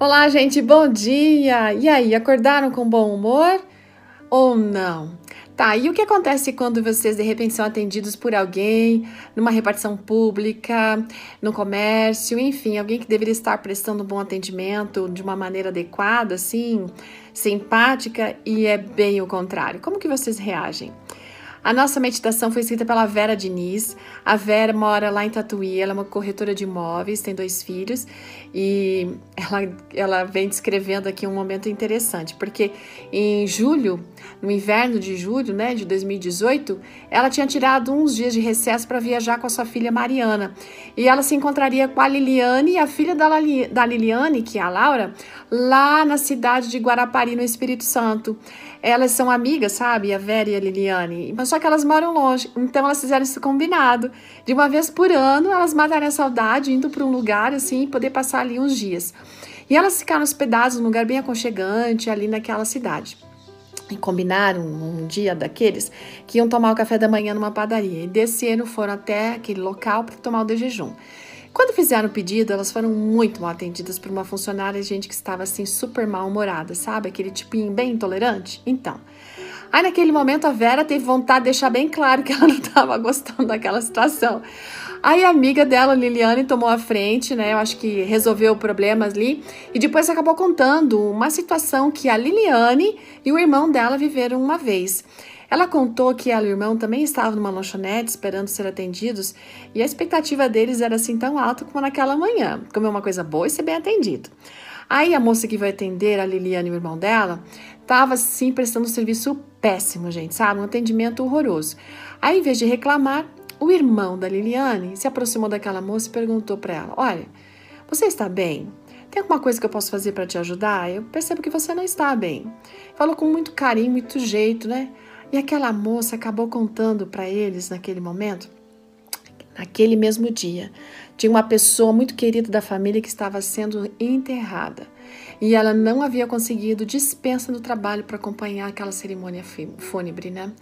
Olá, gente, bom dia! E aí, acordaram com bom humor ou não? Tá, e o que acontece quando vocês de repente são atendidos por alguém numa repartição pública, no comércio, enfim, alguém que deveria estar prestando um bom atendimento de uma maneira adequada, assim, simpática, e é bem o contrário? Como que vocês reagem? A nossa meditação foi escrita pela Vera Diniz. A Vera mora lá em Tatuí, ela é uma corretora de imóveis, tem dois filhos e ela, ela vem descrevendo aqui um momento interessante, porque em julho, no inverno de julho né, de 2018, ela tinha tirado uns dias de recesso para viajar com a sua filha Mariana e ela se encontraria com a Liliane, a filha da, da Liliane, que é a Laura, lá na cidade de Guarapari, no Espírito Santo. Elas são amigas, sabe? A Vera e a Liliane. Mas só que elas moram longe. Então elas fizeram esse combinado. De uma vez por ano, elas matarem a saudade, indo para um lugar assim, poder passar ali uns dias. E elas ficaram hospedadas num lugar bem aconchegante, ali naquela cidade. E combinaram um dia daqueles que iam tomar o café da manhã numa padaria. E desse ano foram até aquele local para tomar o de jejum. Quando fizeram o pedido, elas foram muito mal atendidas por uma funcionária, gente que estava assim super mal-humorada, sabe? Aquele tipinho bem intolerante. Então, aí naquele momento a Vera teve vontade de deixar bem claro que ela não estava gostando daquela situação. Aí a amiga dela, Liliane, tomou a frente, né? Eu acho que resolveu problemas ali. E depois acabou contando uma situação que a Liliane e o irmão dela viveram uma vez. Ela contou que ela e o irmão também estavam numa lanchonete esperando ser atendidos e a expectativa deles era assim tão alta como naquela manhã, comer uma coisa boa e ser bem atendido. Aí a moça que vai atender a Liliane e o irmão dela estava assim prestando um serviço péssimo, gente, sabe? Um atendimento horroroso. Aí, em vez de reclamar, o irmão da Liliane se aproximou daquela moça e perguntou para ela: Olha, você está bem? Tem alguma coisa que eu posso fazer para te ajudar? Eu percebo que você não está bem. Falou com muito carinho, muito jeito, né? E aquela moça acabou contando para eles naquele momento, naquele mesmo dia, de uma pessoa muito querida da família que estava sendo enterrada. E ela não havia conseguido dispensa no trabalho para acompanhar aquela cerimônia fúnebre, né?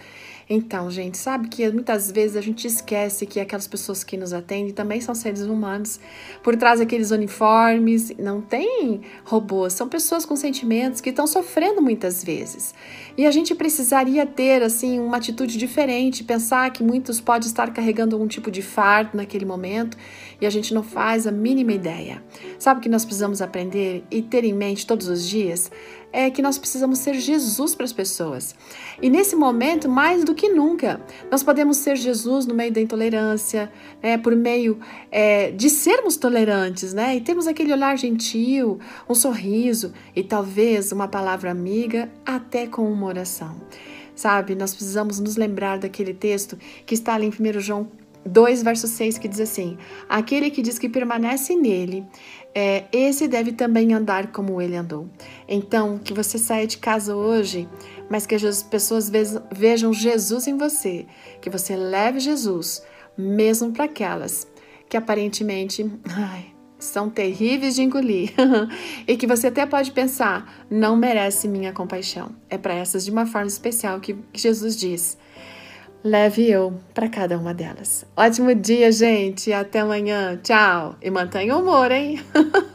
Então, gente, sabe que muitas vezes a gente esquece que aquelas pessoas que nos atendem também são seres humanos. Por trás daqueles uniformes, não tem robôs, são pessoas com sentimentos que estão sofrendo muitas vezes. E a gente precisaria ter, assim, uma atitude diferente, pensar que muitos podem estar carregando algum tipo de fardo naquele momento e a gente não faz a mínima ideia. Sabe o que nós precisamos aprender e ter em mente todos os dias? é que nós precisamos ser Jesus para as pessoas. E nesse momento, mais do que nunca, nós podemos ser Jesus no meio da intolerância, né, por meio é, de sermos tolerantes, né, e temos aquele olhar gentil, um sorriso e talvez uma palavra amiga, até com uma oração. Sabe, nós precisamos nos lembrar daquele texto que está ali em 1 João 2, verso 6, que diz assim: Aquele que diz que permanece nele, é, esse deve também andar como ele andou. Então, que você saia de casa hoje, mas que as pessoas vejam Jesus em você, que você leve Jesus, mesmo para aquelas que aparentemente ai, são terríveis de engolir e que você até pode pensar, não merece minha compaixão. É para essas de uma forma especial que Jesus diz leve eu para cada uma delas. Ótimo dia, gente. Até amanhã. Tchau. E mantenha o humor, hein?